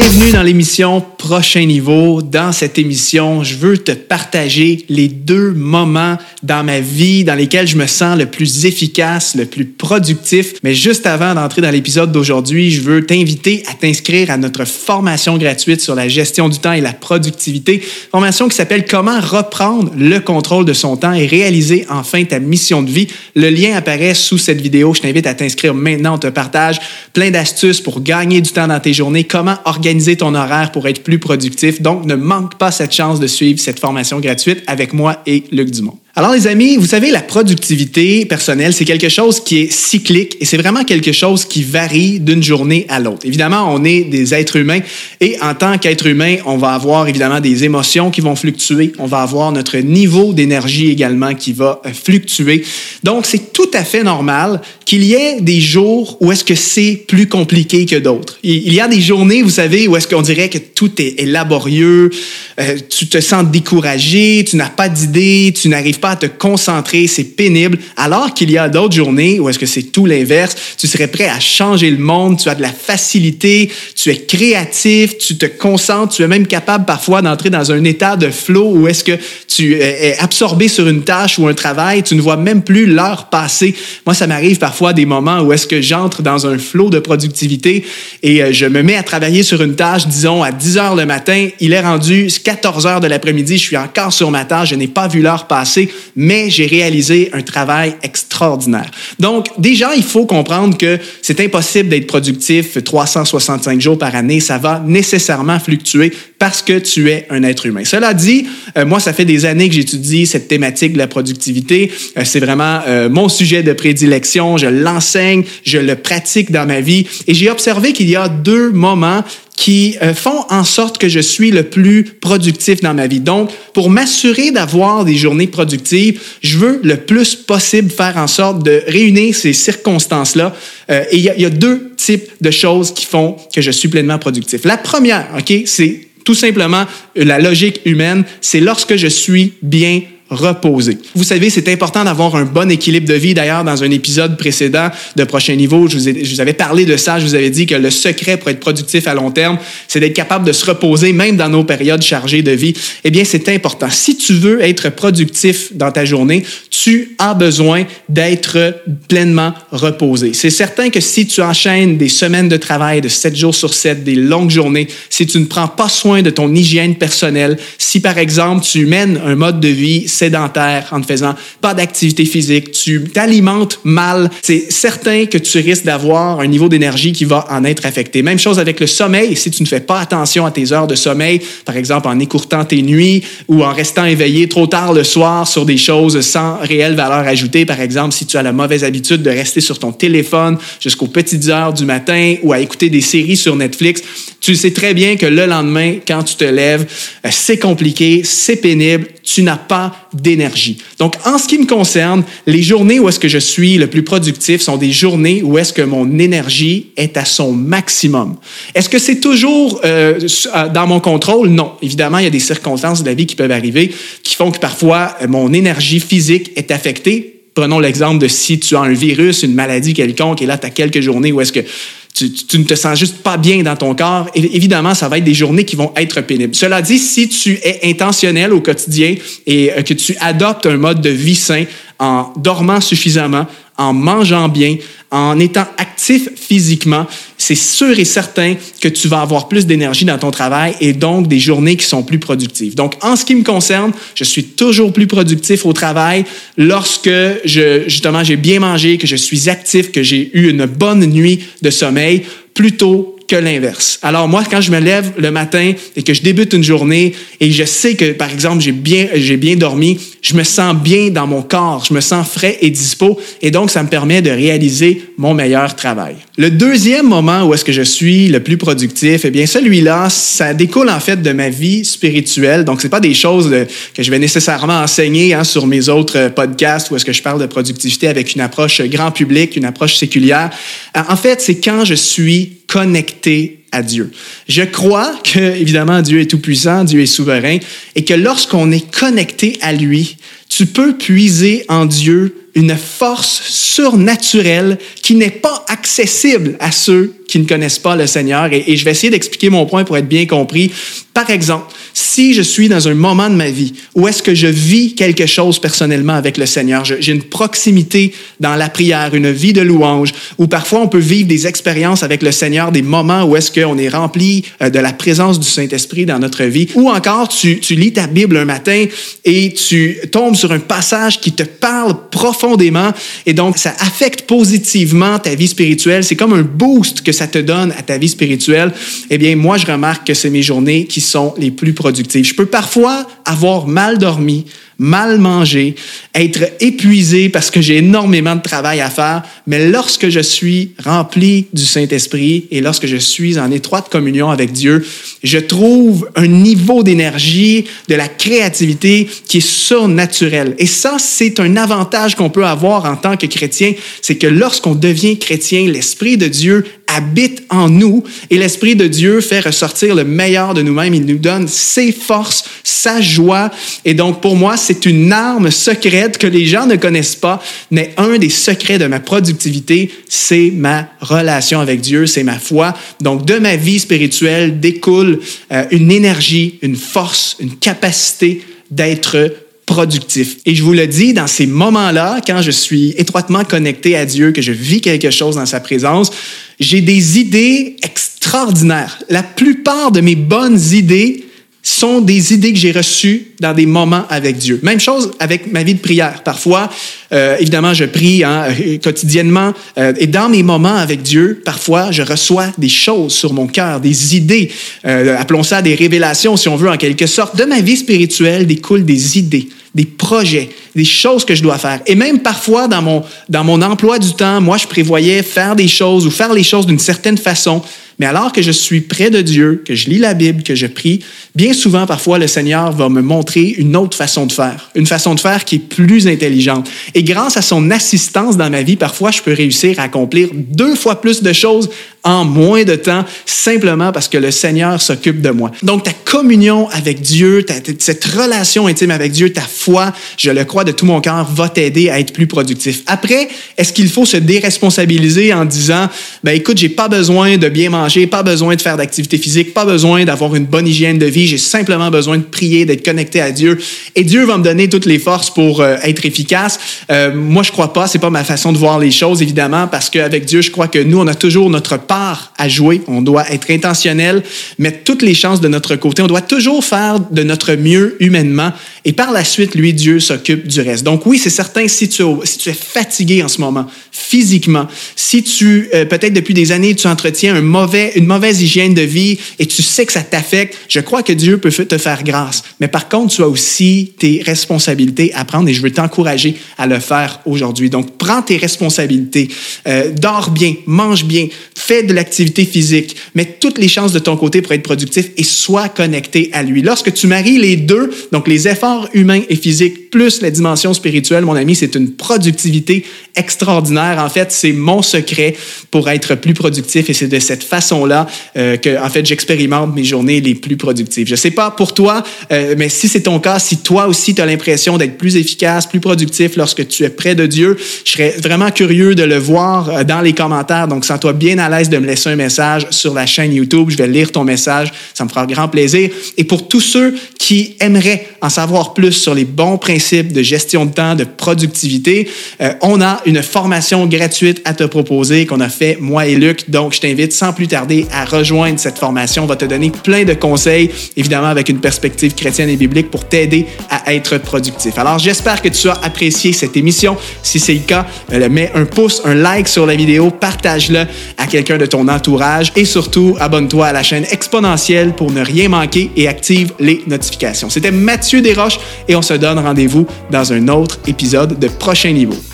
Bienvenue dans l'émission Prochain Niveau. Dans cette émission, je veux te partager les deux moments dans ma vie dans lesquels je me sens le plus efficace, le plus productif. Mais juste avant d'entrer dans l'épisode d'aujourd'hui, je veux t'inviter à t'inscrire à notre formation gratuite sur la gestion du temps et la productivité. Formation qui s'appelle Comment reprendre le contrôle de son temps et réaliser enfin ta mission de vie. Le lien apparaît sous cette vidéo. Je t'invite à t'inscrire maintenant. On te partage plein d'astuces pour gagner du temps dans tes journées, comment organiser ton horaire pour être plus productif. Donc, ne manque pas cette chance de suivre cette formation gratuite avec moi et Luc Dumont. Alors les amis, vous savez, la productivité personnelle, c'est quelque chose qui est cyclique et c'est vraiment quelque chose qui varie d'une journée à l'autre. Évidemment, on est des êtres humains et en tant qu'être humain, on va avoir évidemment des émotions qui vont fluctuer, on va avoir notre niveau d'énergie également qui va euh, fluctuer. Donc c'est tout à fait normal qu'il y ait des jours où est-ce que c'est plus compliqué que d'autres. Il y a des journées, vous savez, où est-ce qu'on dirait que tout est, laborieux, euh, tu te sens découragé, tu n'as pas d'idée, tu n'arrives pas à te concentrer, c'est pénible, alors qu'il y a d'autres journées où est-ce que c'est tout l'inverse, tu serais prêt à changer le monde, tu as de la facilité, tu es créatif, tu te concentres, tu es même capable parfois d'entrer dans un état de flow où est-ce que tu es absorbé sur une tâche ou un travail, tu ne vois même plus l'heure passer. Moi, ça m'arrive parfois des moments où est-ce que j'entre dans un flow de productivité et euh, je me mets à travailler sur une tâche, disons, à 10 heures le matin, il est rendu 14 heures de l'après-midi, je suis encore sur ma tâche, je n'ai pas vu l'heure passer mais j'ai réalisé un travail extraordinaire. Donc, déjà, il faut comprendre que c'est impossible d'être productif 365 jours par année. Ça va nécessairement fluctuer parce que tu es un être humain. Cela dit, euh, moi, ça fait des années que j'étudie cette thématique de la productivité. Euh, c'est vraiment euh, mon sujet de prédilection. Je l'enseigne, je le pratique dans ma vie et j'ai observé qu'il y a deux moments qui euh, font en sorte que je suis le plus productif dans ma vie. Donc, pour m'assurer d'avoir des journées productives, je veux le plus possible faire en sorte de réunir ces circonstances-là. Euh, et il y, y, a deux types de choses qui font que je suis pleinement productif. La première, OK, c'est tout simplement la logique humaine, c'est lorsque je suis bien reposer. Vous savez, c'est important d'avoir un bon équilibre de vie. D'ailleurs, dans un épisode précédent de Prochain Niveau, je vous, je vous avais parlé de ça. Je vous avais dit que le secret pour être productif à long terme, c'est d'être capable de se reposer, même dans nos périodes chargées de vie. Eh bien, c'est important. Si tu veux être productif dans ta journée, tu as besoin d'être pleinement reposé. C'est certain que si tu enchaînes des semaines de travail de 7 jours sur 7, des longues journées, si tu ne prends pas soin de ton hygiène personnelle, si par exemple tu mènes un mode de vie sédentaire en ne faisant pas d'activité physique, tu t'alimentes mal, c'est certain que tu risques d'avoir un niveau d'énergie qui va en être affecté. Même chose avec le sommeil. Si tu ne fais pas attention à tes heures de sommeil, par exemple en écourtant tes nuits ou en restant éveillé trop tard le soir sur des choses sans réelle valeur ajoutée, par exemple si tu as la mauvaise habitude de rester sur ton téléphone jusqu'aux petites heures du matin ou à écouter des séries sur Netflix, tu sais très bien que le lendemain, quand tu te lèves, euh, c'est compliqué, c'est pénible, tu n'as pas d'énergie. Donc, en ce qui me concerne, les journées où est-ce que je suis le plus productif sont des journées où est-ce que mon énergie est à son maximum. Est-ce que c'est toujours euh, euh, dans mon contrôle? Non. Évidemment, il y a des circonstances de la vie qui peuvent arriver qui font que parfois mon énergie physique est affectée Prenons l'exemple de si tu as un virus, une maladie quelconque, et là, tu as quelques journées où est-ce que tu, ne te sens juste pas bien dans ton corps, évidemment, ça va être des journées qui vont être pénibles. Cela dit, si tu es intentionnel au quotidien et euh, que tu adoptes un mode de vie sain en dormant suffisamment, en mangeant bien, en étant actif physiquement, c'est sûr et certain que tu vas avoir plus d'énergie dans ton travail et donc des journées qui sont plus productives. Donc, en ce qui me concerne, je suis toujours plus productif au travail lorsque je, justement, j'ai bien mangé, que je suis actif, que j'ai eu une bonne nuit de sommeil, plutôt que l'inverse. Alors moi, quand je me lève le matin et que je débute une journée et je sais que, par exemple, j'ai bien, j'ai bien dormi, je me sens bien dans mon corps, je me sens frais et dispo et donc ça me permet de réaliser mon meilleur travail. Le deuxième moment où est-ce que je suis le plus productif, eh bien celui-là, ça découle en fait de ma vie spirituelle. Donc c'est pas des choses que je vais nécessairement enseigner hein, sur mes autres podcasts où est-ce que je parle de productivité avec une approche grand public, une approche séculière. En fait, c'est quand je suis connecté à Dieu. Je crois que, évidemment, Dieu est tout-puissant, Dieu est souverain, et que lorsqu'on est connecté à lui, tu peux puiser en Dieu une force surnaturelle qui n'est pas accessible à ceux qui ne connaissent pas le Seigneur. Et, je vais essayer d'expliquer mon point pour être bien compris. Par exemple, si je suis dans un moment de ma vie où est-ce que je vis quelque chose personnellement avec le Seigneur, j'ai une proximité dans la prière, une vie de louange, où parfois on peut vivre des expériences avec le Seigneur, des moments où est-ce qu'on est rempli euh, de la présence du Saint-Esprit dans notre vie, ou encore tu, lis ta Bible un matin et tu tombes sur un passage qui te parle profondément et donc ça affecte positivement ta vie spirituelle. C'est comme un boost que ça te donne à ta vie spirituelle. Eh bien, moi, je remarque que c'est mes journées qui sont les plus productives. Je peux parfois avoir mal dormi, mal manger, être épuisé parce que j'ai énormément de travail à faire, mais lorsque je suis rempli du Saint-Esprit et lorsque je suis en étroite communion avec Dieu, je trouve un niveau d'énergie, de la créativité qui est surnaturel. Et ça, c'est un avantage qu'on peut avoir en tant que chrétien, c'est que lorsqu'on devient chrétien, l'Esprit de Dieu habite en nous et l'Esprit de Dieu fait ressortir le meilleur de nous-mêmes. Il nous donne ses forces, sa joie. Et donc, pour moi, c'est une arme secrète que les gens ne connaissent pas, mais un des secrets de ma productivité, c'est ma relation avec Dieu, c'est ma foi. Donc, de ma vie spirituelle découle euh, une énergie, une force, une capacité d'être productif. Et je vous le dis, dans ces moments-là, quand je suis étroitement connecté à Dieu, que je vis quelque chose dans sa présence, j'ai des idées extraordinaires. La plupart de mes bonnes idées sont des idées que j'ai reçues dans des moments avec Dieu. Même chose avec ma vie de prière. Parfois, euh, évidemment, je prie hein, quotidiennement euh, et dans mes moments avec Dieu, parfois, je reçois des choses sur mon cœur, des idées, euh, appelons ça des révélations si on veut en quelque sorte. De ma vie spirituelle découlent des idées, des projets, des choses que je dois faire. Et même parfois, dans mon, dans mon emploi du temps, moi, je prévoyais faire des choses ou faire les choses d'une certaine façon. Mais alors que je suis près de Dieu, que je lis la Bible, que je prie, bien souvent, parfois, le Seigneur va me montrer une autre façon de faire, une façon de faire qui est plus intelligente. Et grâce à son assistance dans ma vie, parfois, je peux réussir à accomplir deux fois plus de choses en moins de temps, simplement parce que le Seigneur s'occupe de moi. Donc, ta communion avec Dieu, cette relation intime avec Dieu, ta foi, je le crois de tout mon cœur, va t'aider à être plus productif. Après, est-ce qu'il faut se déresponsabiliser en disant, ben écoute, j'ai pas besoin de bien manger, pas besoin de faire d'activité physique, pas besoin d'avoir une bonne hygiène de vie, j'ai simplement besoin de prier, d'être connecté à Dieu, et Dieu va me donner toutes les forces pour euh, être efficace. Euh, moi, je crois pas, c'est pas ma façon de voir les choses, évidemment, parce qu'avec Dieu, je crois que nous, on a toujours notre part à jouer, on doit être intentionnel, mettre toutes les chances de notre côté, on doit toujours faire de notre mieux humainement et par la suite, lui, Dieu s'occupe du reste. Donc oui, c'est certain, si tu, es fatigué en ce moment, physiquement, si tu, euh, peut-être depuis des années, tu entretiens une mauvaise hygiène de vie et tu sais que ça t'affecte, je crois que Dieu peut te faire grâce. Mais par contre, tu as aussi tes responsabilités à prendre et je veux t'encourager à le faire aujourd'hui. Donc, prends tes responsabilités, euh, dors bien, mange bien, fais de l'activité physique, mets toutes les chances de ton côté pour être productif et sois connecté à lui. Lorsque tu maries les deux, donc les efforts humains et physiques plus la dimension spirituelle, mon ami, c'est une productivité extraordinaire. En fait, c'est mon secret pour être plus productif et c'est de cette façon-là euh, que, en fait, j'expérimente mes journées les plus productives. Je sais pas pour toi, euh, mais si c'est ton cas, si toi aussi tu as l'impression d'être plus efficace, plus productif lorsque tu es près de Dieu, je serais vraiment curieux de le voir euh, dans les commentaires. Donc, sens-toi bien à l'aise de me laisser un message sur la chaîne YouTube. Je vais lire ton message. Ça me fera grand plaisir. Et pour tous ceux qui aimeraient en savoir plus sur les bons principes de gestion de temps, de productivité, euh, on a une formation gratuite à te proposer qu'on a fait moi et Luc. Donc, je t'invite sans plus tarder à rejoindre cette formation. On va te donner plein de conseils, évidemment avec une perspective chrétienne et biblique pour t'aider à être productif. Alors, j'espère que tu as apprécié cette émission. Si c'est le cas, euh, mets un pouce, un like sur la vidéo, partage-le à quelqu'un de ton entourage et surtout, abonne-toi à la chaîne exponentielle pour ne rien manquer et active les notifications. C'était Mathieu Desroches et on se donne rendez-vous dans un autre épisode de Prochain Niveau.